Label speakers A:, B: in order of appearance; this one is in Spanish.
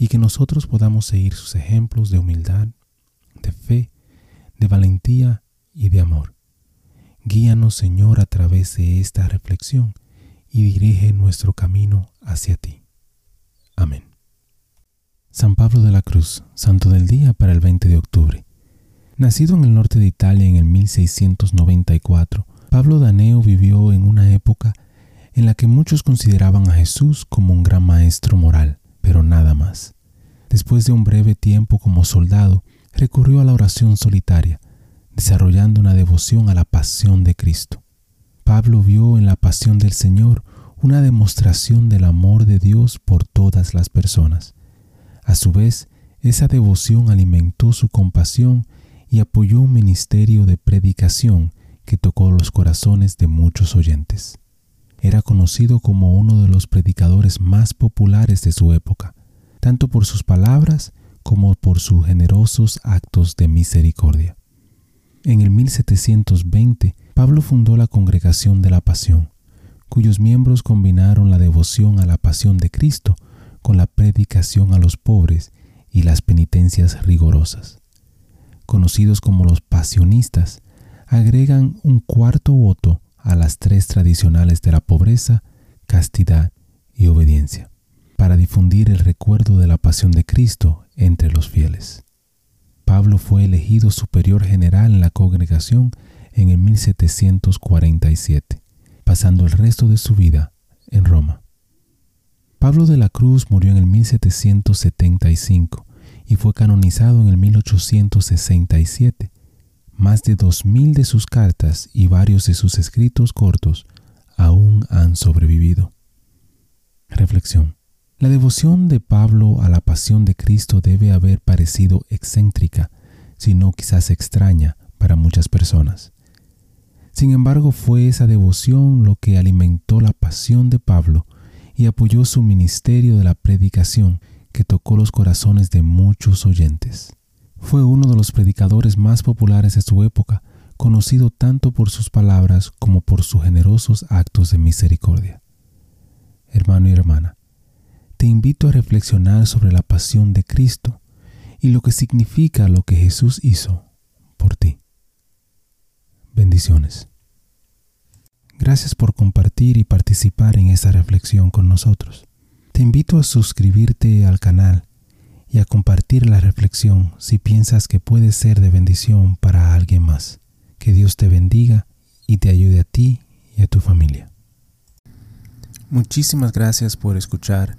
A: y que nosotros podamos seguir sus ejemplos de humildad, de fe, de valentía y de amor. Guíanos, Señor, a través de esta reflexión y dirige nuestro camino hacia ti. Amén. San Pablo de la Cruz, Santo del Día para el 20 de octubre. Nacido en el norte de Italia en el 1694, Pablo Daneo vivió en una época en la que muchos consideraban a Jesús como un gran maestro moral. Después de un breve tiempo como soldado, recurrió a la oración solitaria, desarrollando una devoción a la pasión de Cristo. Pablo vio en la pasión del Señor una demostración del amor de Dios por todas las personas. A su vez, esa devoción alimentó su compasión y apoyó un ministerio de predicación que tocó los corazones de muchos oyentes. Era conocido como uno de los predicadores más populares de su época, tanto por sus palabras como por sus generosos actos de misericordia. En el 1720, Pablo fundó la Congregación de la Pasión, cuyos miembros combinaron la devoción a la pasión de Cristo con la predicación a los pobres y las penitencias rigorosas. Conocidos como los pasionistas, agregan un cuarto voto a las tres tradicionales de la pobreza, castidad y obediencia, para difundir el recuerdo de la pasión de Cristo entre los fieles. Pablo fue elegido superior general en la congregación en el 1747, pasando el resto de su vida en Roma. Pablo de la Cruz murió en el 1775 y fue canonizado en el 1867. Más de dos mil de sus cartas y varios de sus escritos cortos aún han sobrevivido. Reflexión. La devoción de Pablo a la pasión de Cristo debe haber parecido excéntrica, si no quizás extraña para muchas personas. Sin embargo, fue esa devoción lo que alimentó la pasión de Pablo y apoyó su ministerio de la predicación que tocó los corazones de muchos oyentes. Fue uno de los predicadores más populares de su época, conocido tanto por sus palabras como por sus generosos actos de misericordia. Hermano y hermana, te invito a reflexionar sobre la pasión de Cristo y lo que significa lo que Jesús hizo por ti. Bendiciones. Gracias por compartir y participar en esta reflexión con nosotros. Te invito a suscribirte al canal y a compartir la reflexión si piensas que puede ser de bendición para alguien más. Que Dios te bendiga y te ayude a ti y a tu familia. Muchísimas gracias por escuchar